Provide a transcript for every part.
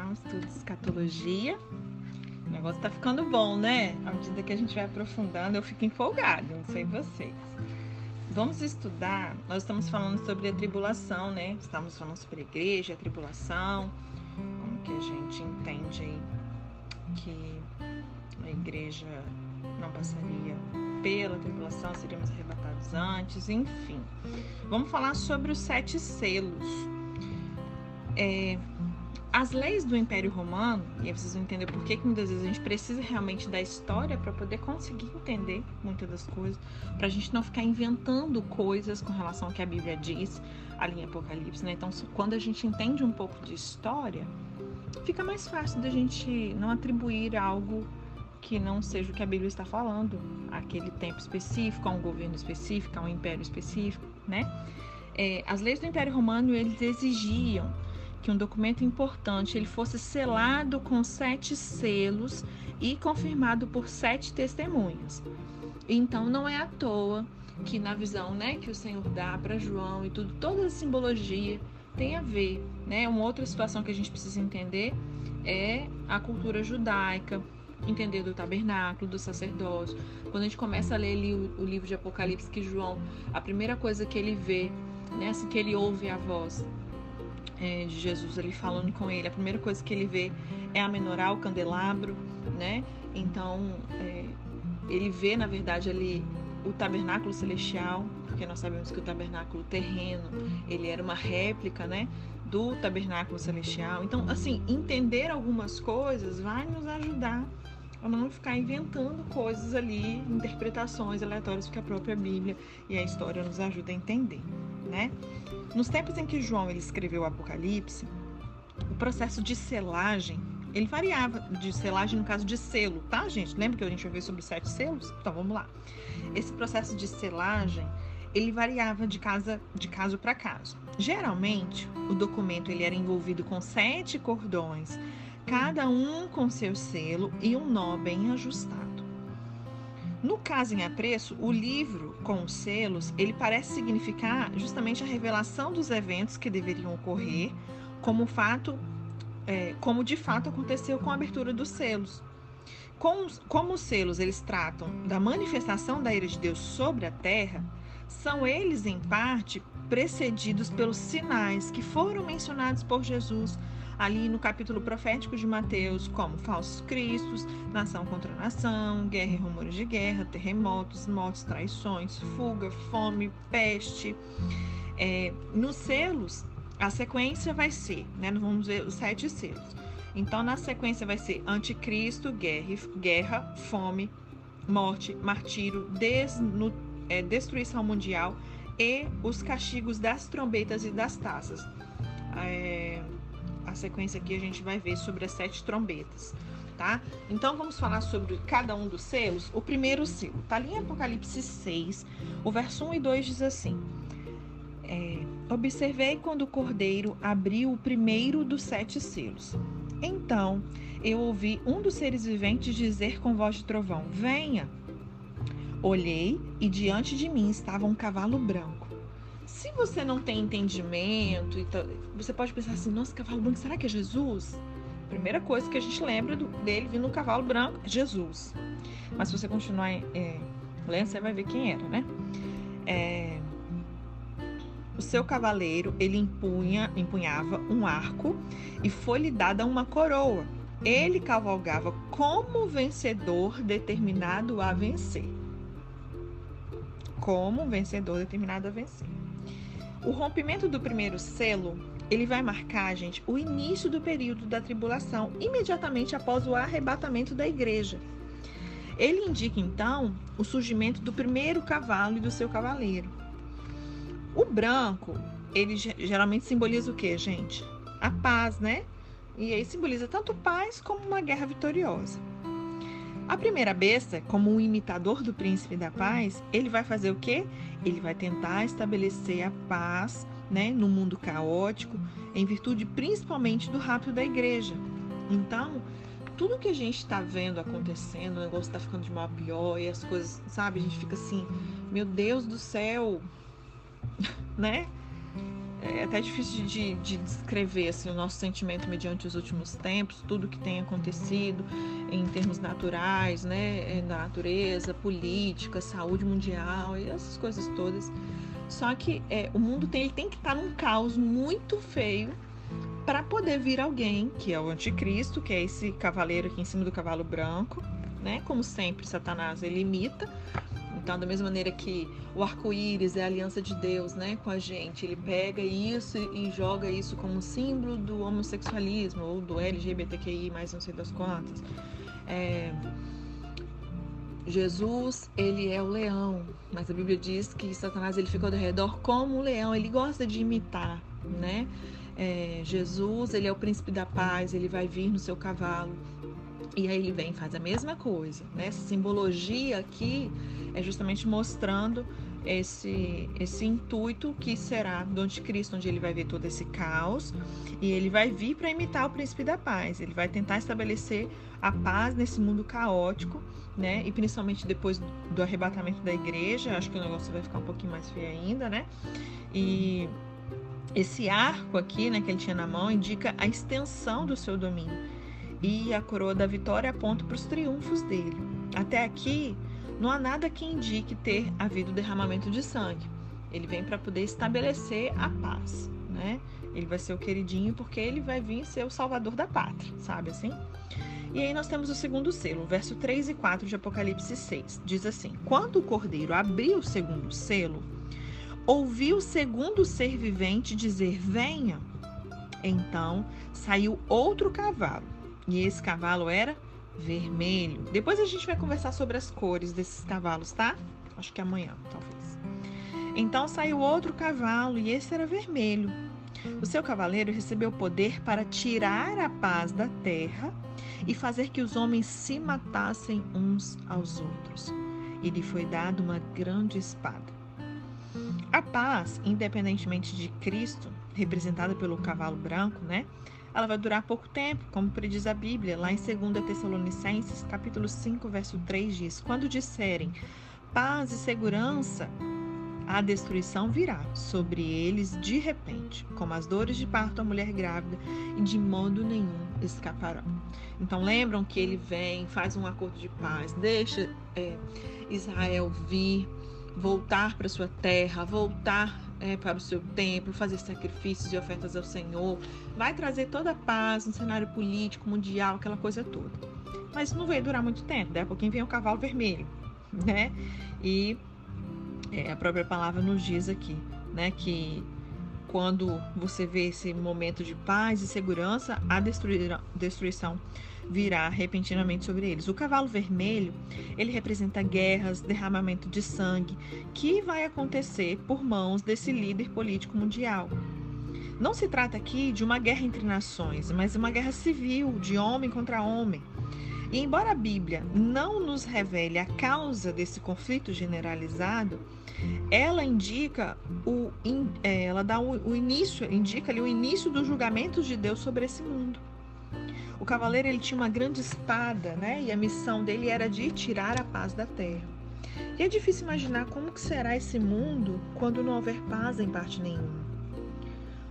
lá, um estudo de escatologia. O negócio tá ficando bom, né? À medida que a gente vai aprofundando, eu fico empolgada, não sei vocês. Vamos estudar, nós estamos falando sobre a tribulação, né? Estamos falando sobre a igreja, a tribulação, como que a gente entende aí que a igreja não passaria pela tribulação, seríamos arrebatados antes, enfim. Vamos falar sobre os sete selos. É, as leis do Império Romano, e aí vocês vão entender por que, que muitas vezes a gente precisa realmente da história para poder conseguir entender muitas das coisas, para a gente não ficar inventando coisas com relação ao que a Bíblia diz ali em Apocalipse, né? Então, quando a gente entende um pouco de história, fica mais fácil da gente não atribuir algo que não seja o que a Bíblia está falando, aquele tempo específico, a um governo específico, a um império específico, né? É, as leis do Império Romano eles exigiam que um documento importante ele fosse selado com sete selos e confirmado por sete testemunhas. Então não é à toa que na visão, né, que o Senhor dá para João e tudo, toda a simbologia tem a ver, né? Uma outra situação que a gente precisa entender é a cultura judaica, entender do tabernáculo, do sacerdócio. Quando a gente começa a ler ali o, o livro de Apocalipse, que João, a primeira coisa que ele vê, né, assim que ele ouve a voz é, de Jesus ali falando com ele, a primeira coisa que ele vê é a menorá, o candelabro, né? Então, é, ele vê, na verdade, ali o tabernáculo celestial, porque nós sabemos que o tabernáculo terreno, ele era uma réplica, né, do tabernáculo celestial. Então, assim, entender algumas coisas vai nos ajudar a não ficar inventando coisas ali, interpretações aleatórias que a própria Bíblia e a história nos ajuda a entender, né? Nos tempos em que João ele escreveu o Apocalipse, o processo de selagem ele variava de selagem no caso de selo, tá, gente? Lembra que a gente ver sobre os sete selos? Então vamos lá. Esse processo de selagem ele variava de casa de caso para caso. Geralmente, o documento ele era envolvido com sete cordões cada um com seu selo e um nó bem ajustado. No caso em apreço, o livro com os selos, ele parece significar justamente a revelação dos eventos que deveriam ocorrer, como fato, é, como de fato aconteceu com a abertura dos selos. Com, como os selos eles tratam da manifestação da ira de Deus sobre a terra, são eles em parte precedidos pelos sinais que foram mencionados por Jesus ali no capítulo profético de Mateus, como falsos cristos, nação contra nação, guerra e rumores de guerra, terremotos, mortes, traições, fuga, fome, peste. É, nos selos, a sequência vai ser, né? Nós vamos ver os sete selos. Então, na sequência vai ser anticristo, guerra, guerra fome, morte, martírio, desnu, é, destruição mundial e os castigos das trombetas e das taças. É, a sequência aqui a gente vai ver sobre as sete trombetas, tá? Então vamos falar sobre cada um dos selos. O primeiro selo, tá ali em Apocalipse 6, o verso 1 e 2 diz assim: é, Observei quando o cordeiro abriu o primeiro dos sete selos. Então eu ouvi um dos seres viventes dizer com voz de trovão: Venha! Olhei e diante de mim estava um cavalo branco se você não tem entendimento, você pode pensar assim: nossa, cavalo branco, será que é Jesus? Primeira coisa que a gente lembra dele vindo no cavalo branco é Jesus. Mas se você continuar é, lendo, você vai ver quem era, né? É, o seu cavaleiro ele empunha, empunhava um arco e foi-lhe dada uma coroa. Ele cavalgava como vencedor determinado a vencer. Como um vencedor determinado a vencer. O rompimento do primeiro selo, ele vai marcar, gente, o início do período da tribulação, imediatamente após o arrebatamento da igreja. Ele indica então o surgimento do primeiro cavalo e do seu cavaleiro. O branco, ele geralmente simboliza o que, gente? A paz, né? E aí simboliza tanto paz como uma guerra vitoriosa. A primeira besta, como um imitador do príncipe da paz, ele vai fazer o quê? Ele vai tentar estabelecer a paz, né, no mundo caótico, em virtude principalmente do rapto da igreja. Então, tudo que a gente está vendo acontecendo, o negócio está ficando de mal a pior e as coisas, sabe? A gente fica assim, meu Deus do céu, né? É, é até difícil de, de descrever assim, o nosso sentimento mediante os últimos tempos, tudo que tem acontecido em termos naturais, né, é, na natureza, política, saúde mundial e essas coisas todas. Só que é, o mundo tem, ele tem que estar num caos muito feio para poder vir alguém, que é o anticristo, que é esse cavaleiro aqui em cima do cavalo branco, né? Como sempre, Satanás ele imita. Então, da mesma maneira que o arco-íris é a aliança de Deus, né, com a gente, ele pega isso e joga isso como símbolo do homossexualismo ou do LGBTQI, mais não sei das quantas. É... Jesus, ele é o leão, mas a Bíblia diz que Satanás ele ficou ao redor como um leão, ele gosta de imitar, né? É, Jesus, ele é o príncipe da paz, ele vai vir no seu cavalo. E aí ele vem e faz a mesma coisa, né? Essa simbologia aqui é justamente mostrando esse, esse intuito que será do anticristo, onde ele vai ver todo esse caos e ele vai vir para imitar o príncipe da paz. Ele vai tentar estabelecer a paz nesse mundo caótico, né? E principalmente depois do arrebatamento da igreja, acho que o negócio vai ficar um pouquinho mais feio ainda, né? E esse arco aqui, né, que ele tinha na mão, indica a extensão do seu domínio. E a coroa da vitória aponta para os triunfos dele. Até aqui, não há nada que indique ter havido derramamento de sangue. Ele vem para poder estabelecer a paz, né? Ele vai ser o queridinho porque ele vai vir ser o salvador da pátria, sabe assim? E aí nós temos o segundo selo, verso 3 e 4 de Apocalipse 6. Diz assim: Quando o cordeiro abriu o segundo selo, ouviu o segundo ser vivente dizer: Venha. Então saiu outro cavalo, e esse cavalo era vermelho. Depois a gente vai conversar sobre as cores desses cavalos, tá? Acho que amanhã, talvez. Então saiu outro cavalo e esse era vermelho. O seu cavaleiro recebeu poder para tirar a paz da terra e fazer que os homens se matassem uns aos outros. E lhe foi dado uma grande espada. A paz, independentemente de Cristo, representada pelo cavalo branco, né? Ela vai durar pouco tempo, como prediz a Bíblia, lá em 2 Tessalonicenses, capítulo 5, verso 3 diz: Quando disserem paz e segurança, a destruição virá sobre eles de repente, como as dores de parto à mulher grávida, e de modo nenhum escaparão. Então lembram que ele vem, faz um acordo de paz, deixa é, Israel vir, voltar para sua terra, voltar é, para o seu templo, fazer sacrifícios e ofertas ao Senhor, vai trazer toda a paz no cenário político, mundial, aquela coisa toda. Mas não vai durar muito tempo, daqui a pouquinho vem o cavalo vermelho, né? E é, a própria palavra nos diz aqui, né, que quando você vê esse momento de paz e segurança, a destruição virá repentinamente sobre eles. O cavalo vermelho, ele representa guerras, derramamento de sangue, que vai acontecer por mãos desse líder político mundial. Não se trata aqui de uma guerra entre nações, mas uma guerra civil, de homem contra homem. E embora a Bíblia não nos revele a causa desse conflito generalizado, ela indica o, é, ela dá o, início, indica ali o início dos julgamentos de Deus sobre esse mundo. Cavaleiro ele tinha uma grande espada, né? E a missão dele era de tirar a paz da terra. E é difícil imaginar como que será esse mundo quando não houver paz em parte nenhuma.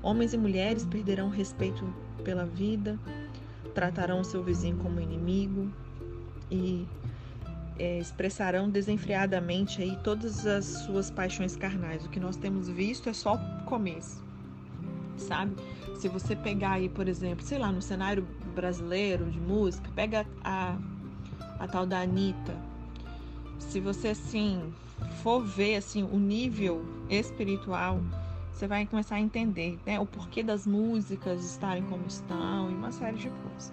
Homens e mulheres perderão respeito pela vida, tratarão seu vizinho como inimigo e é, expressarão desenfreadamente aí todas as suas paixões carnais. O que nós temos visto é só o começo, sabe? Se você pegar aí, por exemplo, sei lá, no cenário brasileiro de música, pega a, a tal da Anitta. Se você assim for ver assim o nível espiritual, você vai começar a entender né, o porquê das músicas estarem como estão e uma série de coisas.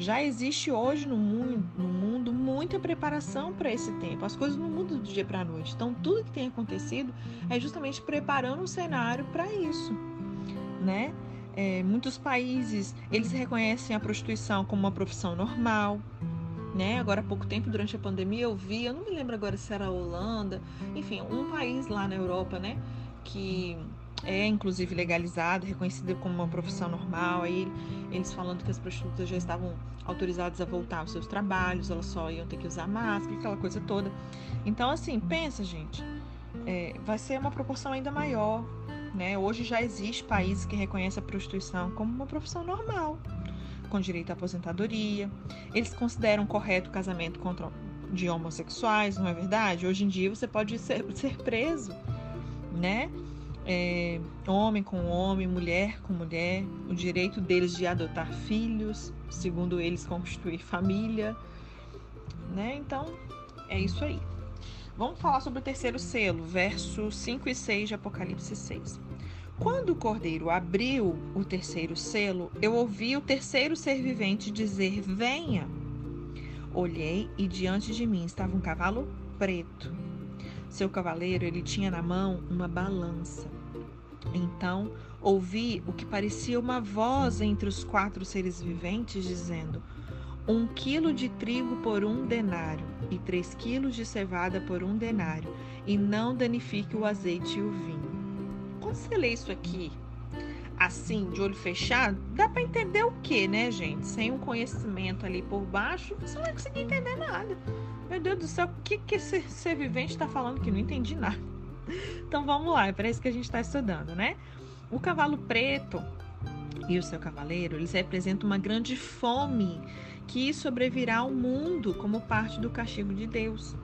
Já existe hoje no mundo, no mundo muita preparação para esse tempo. As coisas não mudam do dia para a noite. Então, tudo que tem acontecido é justamente preparando o cenário para isso, né? É, muitos países eles reconhecem a prostituição como uma profissão normal, né? Agora há pouco tempo, durante a pandemia, eu vi, eu não me lembro agora se era a Holanda, enfim, um país lá na Europa, né? Que é inclusive legalizado, reconhecido como uma profissão normal. Aí eles falando que as prostitutas já estavam autorizadas a voltar aos seus trabalhos, elas só iam ter que usar máscara, aquela coisa toda. Então, assim, pensa, gente, é, vai ser uma proporção ainda maior né? Hoje já existe países que reconhecem a prostituição como uma profissão normal, com direito à aposentadoria. Eles consideram correto o casamento de homossexuais, não é verdade? Hoje em dia você pode ser, ser preso, né? É, homem com homem, mulher com mulher, o direito deles de adotar filhos, segundo eles constituir família, né? Então, é isso aí. Vamos falar sobre o terceiro selo, versos 5 e 6 de Apocalipse 6. Quando o cordeiro abriu o terceiro selo, eu ouvi o terceiro ser vivente dizer: Venha. Olhei e diante de mim estava um cavalo preto. Seu cavaleiro ele tinha na mão uma balança. Então ouvi o que parecia uma voz entre os quatro seres viventes dizendo: um quilo de trigo por um denário e três quilos de cevada por um denário, e não danifique o azeite e o vinho. Quando você lê isso aqui, assim, de olho fechado, dá para entender o que, né, gente? Sem um conhecimento ali por baixo, você não vai conseguir entender nada. Meu Deus do céu, o que, que esse ser vivente está falando que não entendi nada? Então vamos lá, é para isso que a gente está estudando, né? O cavalo preto e o seu cavaleiro, eles representam uma grande fome que sobrevirá ao mundo como parte do castigo de Deus.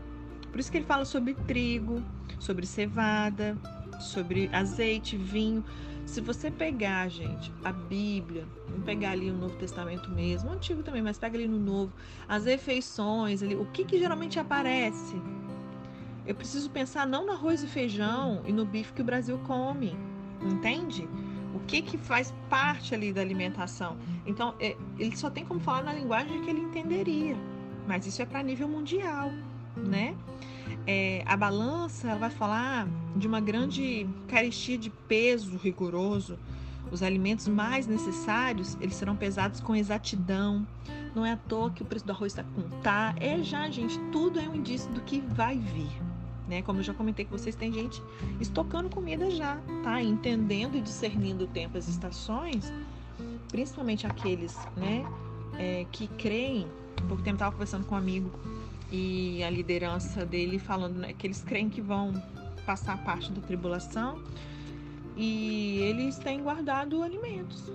Por isso que ele fala sobre trigo, sobre cevada, sobre azeite, vinho. Se você pegar, gente, a Bíblia, vamos pegar ali o Novo Testamento mesmo, o Antigo também, mas pega ali no Novo, as refeições, ali, o que, que geralmente aparece? Eu preciso pensar não no arroz e feijão e no bife que o Brasil come, entende? O que que faz parte ali da alimentação? Então, é, ele só tem como falar na linguagem que ele entenderia, mas isso é para nível mundial, né? É, a balança ela vai falar de uma grande carestia de peso rigoroso. Os alimentos mais necessários eles serão pesados com exatidão. Não é à toa que o preço do arroz está com tá. É já, gente, tudo é um indício do que vai vir. Né? Como eu já comentei com vocês, tem gente estocando comida já, tá? Entendendo e discernindo o tempo, as estações, principalmente aqueles, né, é, que creem. Há pouco tempo estava conversando com um amigo e a liderança dele falando né, que eles creem que vão passar parte da tribulação e eles têm guardado alimentos,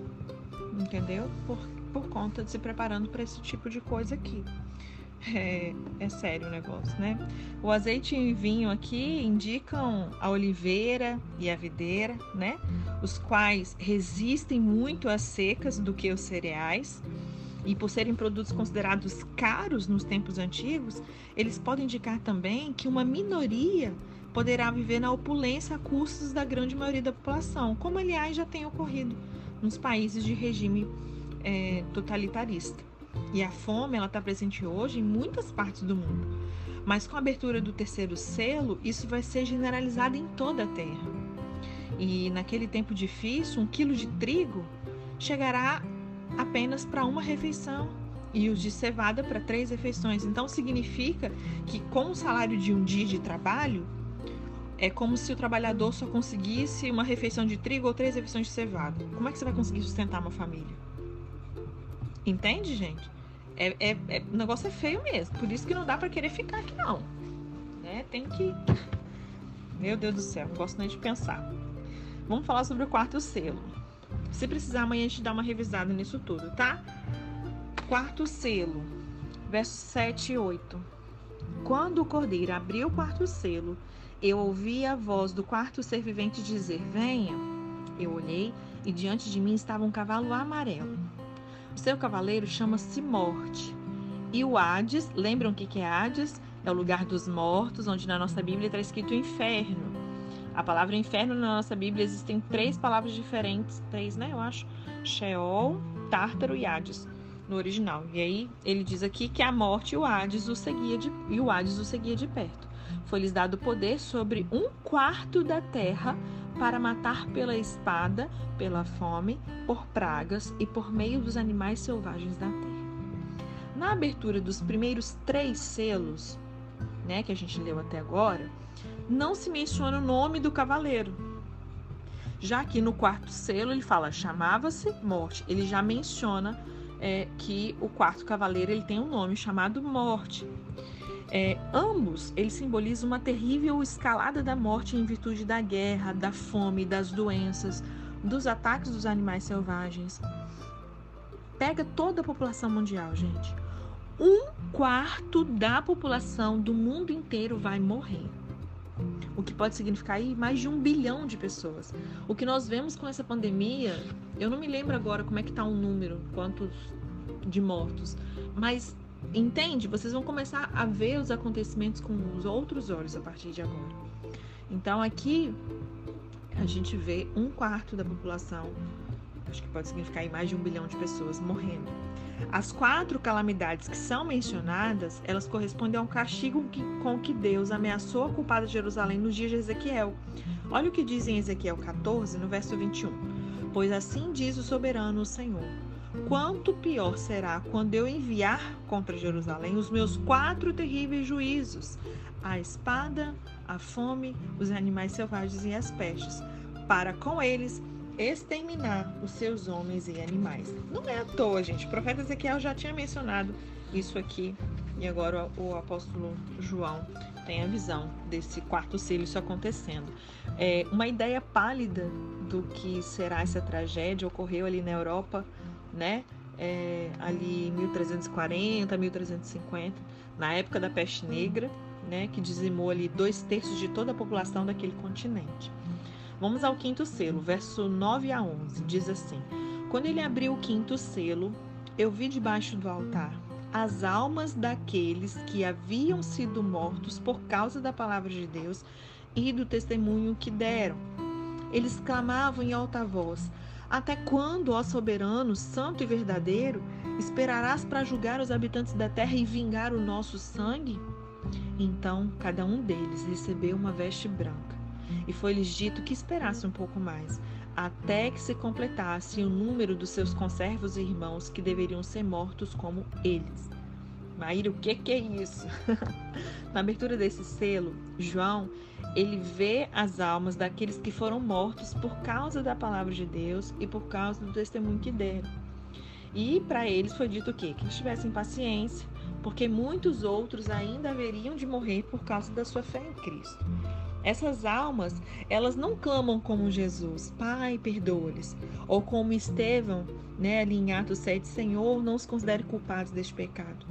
entendeu? Por, por conta de se preparando para esse tipo de coisa aqui. É, é, sério o negócio, né? O azeite e vinho aqui indicam a oliveira e a videira, né? Os quais resistem muito às secas do que os cereais. E por serem produtos considerados caros nos tempos antigos, eles podem indicar também que uma minoria poderá viver na opulência a custos da grande maioria da população, como aliás já tem ocorrido nos países de regime é, totalitarista. E a fome ela está presente hoje em muitas partes do mundo. Mas com a abertura do terceiro selo, isso vai ser generalizado em toda a Terra. E naquele tempo difícil, um quilo de trigo chegará apenas para uma refeição e os de cevada para três refeições. Então significa que com o salário de um dia de trabalho é como se o trabalhador só conseguisse uma refeição de trigo ou três refeições de cevada. Como é que você vai conseguir sustentar uma família? Entende, gente? É, é, é, o negócio é feio mesmo. Por isso que não dá para querer ficar aqui, não. Né? Tem que. Meu Deus do céu, não gosto nem de pensar. Vamos falar sobre o quarto selo. Se precisar, amanhã a gente dá uma revisada nisso tudo, tá? Quarto selo, versos 7 e 8. Quando o cordeiro abriu o quarto selo, eu ouvi a voz do quarto ser vivente dizer: Venha. Eu olhei e diante de mim estava um cavalo amarelo. Seu cavaleiro chama-se Morte. E o Hades, lembram o que é Hades? É o lugar dos mortos, onde na nossa Bíblia está escrito inferno. A palavra inferno na nossa Bíblia existem três palavras diferentes, três, né? Eu acho. Sheol, Tártaro e Hades no original. E aí ele diz aqui que a morte e o Hades o seguia de, e o Hades o seguia de perto. Foi-lhes dado poder sobre um quarto da terra para matar pela espada, pela fome, por pragas e por meio dos animais selvagens da terra. Na abertura dos primeiros três selos, né, que a gente leu até agora, não se menciona o nome do cavaleiro. Já que no quarto selo ele fala chamava-se morte, ele já menciona é, que o quarto cavaleiro ele tem um nome chamado morte. É, ambos eles simbolizam uma terrível escalada da morte em virtude da guerra, da fome, das doenças, dos ataques dos animais selvagens. Pega toda a população mundial, gente. Um quarto da população do mundo inteiro vai morrer. O que pode significar aí mais de um bilhão de pessoas. O que nós vemos com essa pandemia, eu não me lembro agora como é que está o número, quantos de mortos, mas entende? Vocês vão começar a ver os acontecimentos com os outros olhos a partir de agora. Então aqui a gente vê um quarto da população, acho que pode significar mais de um bilhão de pessoas morrendo. As quatro calamidades que são mencionadas, elas correspondem ao castigo que, com que Deus ameaçou a culpada de Jerusalém nos dias de Ezequiel. Olha o que diz em Ezequiel 14, no verso 21. Pois assim diz o soberano o Senhor: Quanto pior será quando eu enviar contra Jerusalém os meus quatro terríveis juízos: a espada, a fome, os animais selvagens e as pestes, para com eles exterminar os seus homens e animais. Não é à toa, gente. O profeta Ezequiel já tinha mencionado isso aqui e agora o apóstolo João tem a visão desse quarto selo isso acontecendo. É, uma ideia pálida do que será essa tragédia ocorreu ali na Europa, né? É, ali em 1340, 1350, na época da peste negra, né? Que dizimou ali dois terços de toda a população daquele continente. Vamos ao quinto selo, verso 9 a 11. Diz assim: Quando ele abriu o quinto selo, eu vi debaixo do altar as almas daqueles que haviam sido mortos por causa da palavra de Deus e do testemunho que deram. Eles clamavam em alta voz: Até quando, ó soberano, santo e verdadeiro, esperarás para julgar os habitantes da terra e vingar o nosso sangue? Então cada um deles recebeu uma veste branca e foi-lhes dito que esperasse um pouco mais, até que se completasse o número dos seus conservos e irmãos que deveriam ser mortos como eles. Maíra, o que, que é isso? Na abertura desse selo, João, ele vê as almas daqueles que foram mortos por causa da palavra de Deus e por causa do testemunho que deram. E para eles foi dito o quê? Que eles tivessem paciência, porque muitos outros ainda haveriam de morrer por causa da sua fé em Cristo. Essas almas, elas não clamam como Jesus, Pai, perdoa-lhes, ou como Estevão, né, ali em Atos 7, Senhor, não os considere culpados deste pecado.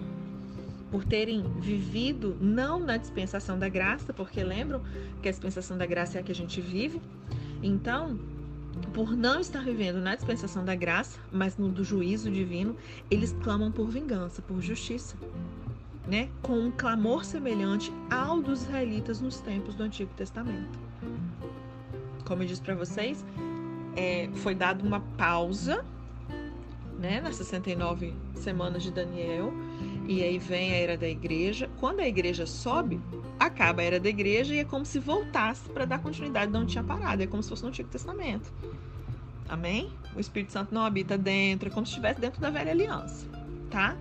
Por terem vivido não na dispensação da graça, porque lembram que a dispensação da graça é a que a gente vive. Então, por não estar vivendo na dispensação da graça, mas no do juízo divino, eles clamam por vingança, por justiça né, com um clamor semelhante ao dos israelitas nos tempos do Antigo Testamento. Como eu disse para vocês, é, foi dada uma pausa né, nas 69 semanas de Daniel, e aí vem a era da igreja. Quando a igreja sobe, acaba a era da igreja e é como se voltasse para dar continuidade de onde tinha parado, é como se fosse no Antigo Testamento. Amém? O Espírito Santo não habita dentro, é como se estivesse dentro da velha aliança, tá?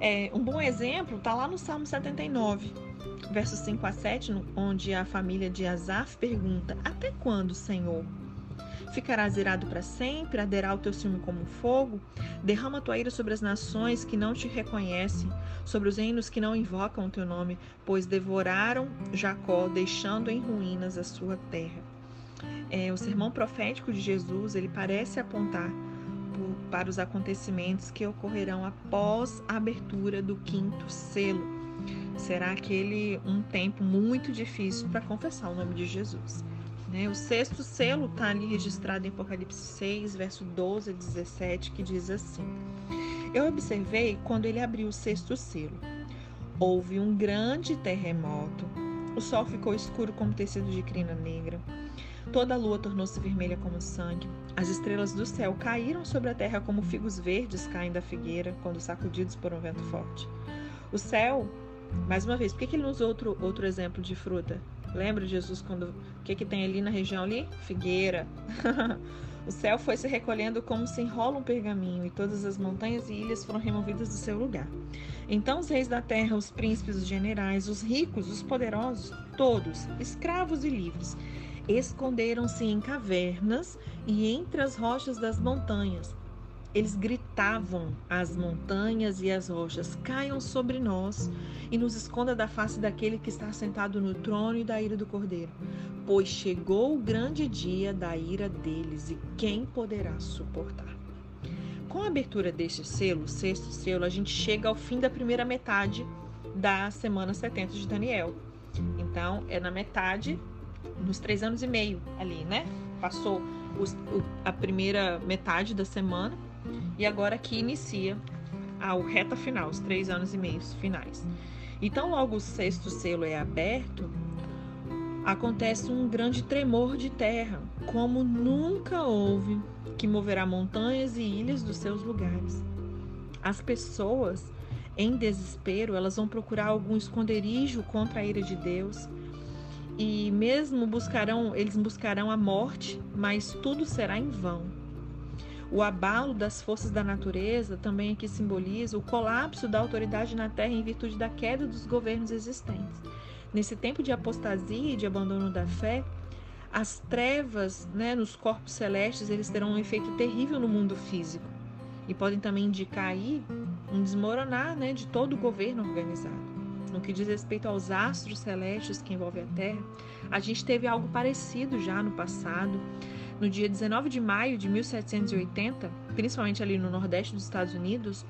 É, um bom exemplo está lá no Salmo 79, versos 5 a 7, onde a família de Asaf pergunta: Até quando, Senhor? Ficarás irado para sempre? Aderá o teu ciúme como fogo? Derrama tua ira sobre as nações que não te reconhecem, sobre os reinos que não invocam o teu nome, pois devoraram Jacó, deixando em ruínas a sua terra. É, o sermão profético de Jesus ele parece apontar para os acontecimentos que ocorrerão após a abertura do quinto selo. Será aquele um tempo muito difícil para confessar o nome de Jesus. Né? O sexto selo está ali registrado em Apocalipse 6, verso 12 a 17, que diz assim: Eu observei quando ele abriu o sexto selo. Houve um grande terremoto. O sol ficou escuro como tecido de crina negra. Toda a lua tornou-se vermelha como sangue. As estrelas do céu caíram sobre a terra como figos verdes caem da figueira quando sacudidos por um vento forte. O céu, mais uma vez, por que, ele usou outro, outro exemplo de fruta? Lembra Jesus quando. O que, que tem ali na região ali? Figueira. o céu foi se recolhendo como se enrola um pergaminho, e todas as montanhas e ilhas foram removidas do seu lugar. Então os reis da terra, os príncipes, os generais, os ricos, os poderosos, todos, escravos e livres, esconderam-se em cavernas e entre as rochas das montanhas. Eles gritaram gritavam às montanhas e às rochas: Caiam sobre nós e nos esconda da face daquele que está sentado no trono e da ira do cordeiro. Pois chegou o grande dia da ira deles, e quem poderá suportar? Com a abertura deste selo, sexto selo, a gente chega ao fim da primeira metade da semana 70 de Daniel. Então, é na metade, nos três anos e meio ali, né? Passou os, a primeira metade da semana e agora aqui inicia a reta final, os três anos e meio finais. Então, logo o sexto selo é aberto, acontece um grande tremor de terra, como nunca houve, que moverá montanhas e ilhas dos seus lugares. As pessoas, em desespero, elas vão procurar algum esconderijo contra a ira de Deus e mesmo buscarão, eles buscarão a morte, mas tudo será em vão. O abalo das forças da natureza também aqui simboliza o colapso da autoridade na terra em virtude da queda dos governos existentes. Nesse tempo de apostasia e de abandono da fé, as trevas né, nos corpos celestes eles terão um efeito terrível no mundo físico e podem também indicar aí um desmoronar né, de todo o governo organizado no que diz respeito aos astros celestes que envolvem a Terra, a gente teve algo parecido já no passado. No dia 19 de maio de 1780, principalmente ali no nordeste dos Estados Unidos,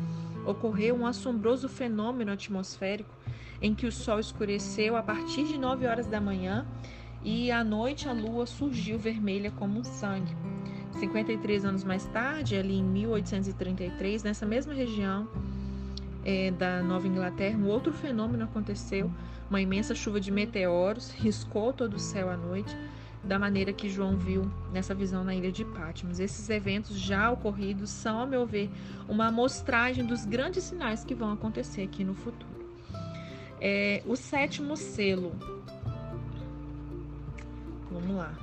ocorreu um assombroso fenômeno atmosférico em que o Sol escureceu a partir de 9 horas da manhã e à noite a Lua surgiu vermelha como um sangue. 53 anos mais tarde, ali em 1833, nessa mesma região, é, da Nova Inglaterra, um outro fenômeno aconteceu. Uma imensa chuva de meteoros riscou todo o céu à noite, da maneira que João viu nessa visão na ilha de Patmos. Esses eventos já ocorridos são, ao meu ver, uma amostragem dos grandes sinais que vão acontecer aqui no futuro. É, o sétimo selo. Vamos lá.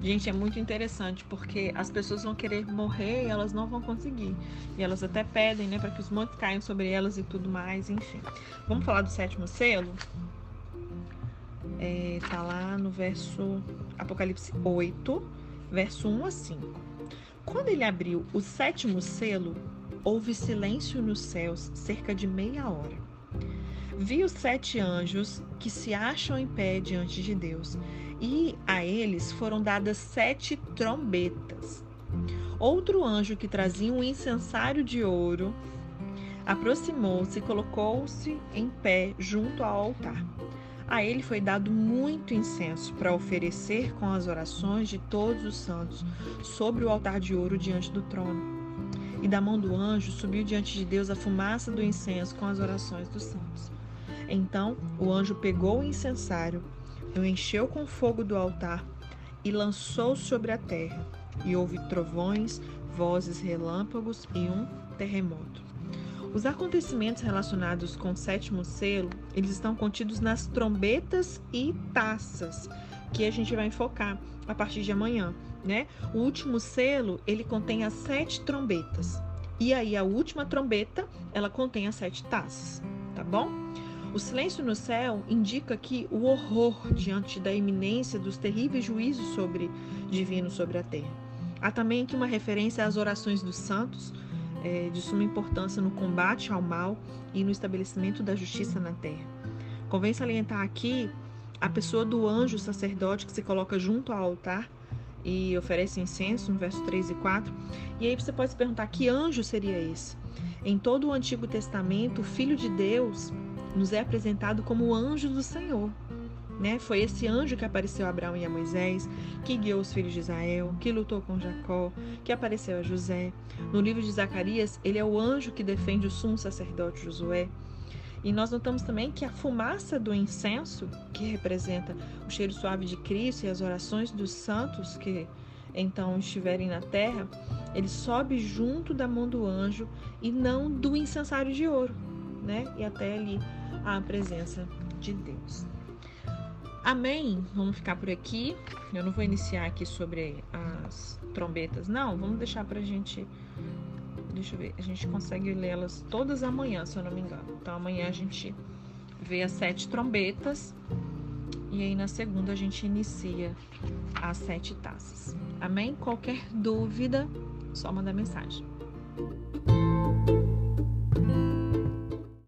Gente, é muito interessante porque as pessoas vão querer morrer e elas não vão conseguir. E elas até pedem, né, para que os montes caiam sobre elas e tudo mais, enfim. Vamos falar do sétimo selo? É, tá lá no verso Apocalipse 8, verso 1 a 5. Quando ele abriu o sétimo selo, houve silêncio nos céus cerca de meia hora. Vi os sete anjos que se acham em pé diante de Deus e a eles foram dadas sete trombetas. Outro anjo que trazia um incensário de ouro aproximou-se e colocou-se em pé junto ao altar. A ele foi dado muito incenso para oferecer com as orações de todos os santos sobre o altar de ouro diante do trono. E da mão do anjo subiu diante de Deus a fumaça do incenso com as orações dos santos. Então o anjo pegou o incensário o encheu com fogo do altar e lançou sobre a terra, e houve trovões, vozes, relâmpagos e um terremoto. Os acontecimentos relacionados com o sétimo selo, eles estão contidos nas trombetas e taças, que a gente vai enfocar a partir de amanhã, né? O último selo, ele contém as sete trombetas. E aí a última trombeta, ela contém as sete taças, tá bom? O silêncio no céu indica que o horror diante da iminência dos terríveis juízos sobre divinos sobre a terra. Há também aqui uma referência às orações dos santos, é, de suma importância no combate ao mal e no estabelecimento da justiça na terra. Convém salientar aqui a pessoa do anjo sacerdote que se coloca junto ao altar e oferece incenso, no verso 3 e 4. E aí você pode se perguntar: que anjo seria esse? Em todo o Antigo Testamento, o Filho de Deus nos é apresentado como o anjo do Senhor. Né? Foi esse anjo que apareceu a Abraão e a Moisés, que guiou os filhos de Israel, que lutou com Jacó, que apareceu a José. No livro de Zacarias, ele é o anjo que defende o sumo sacerdote Josué. E nós notamos também que a fumaça do incenso, que representa o cheiro suave de Cristo e as orações dos santos que então estiverem na terra, ele sobe junto da mão do anjo e não do incensário de ouro, né? E até ali a presença de Deus. Amém? Vamos ficar por aqui. Eu não vou iniciar aqui sobre as trombetas, não. Vamos deixar pra gente. Deixa eu ver. A gente consegue lê-las todas amanhã, se eu não me engano. Então amanhã a gente vê as sete trombetas. E aí na segunda a gente inicia as sete taças. Amém? Qualquer dúvida, só mandar mensagem.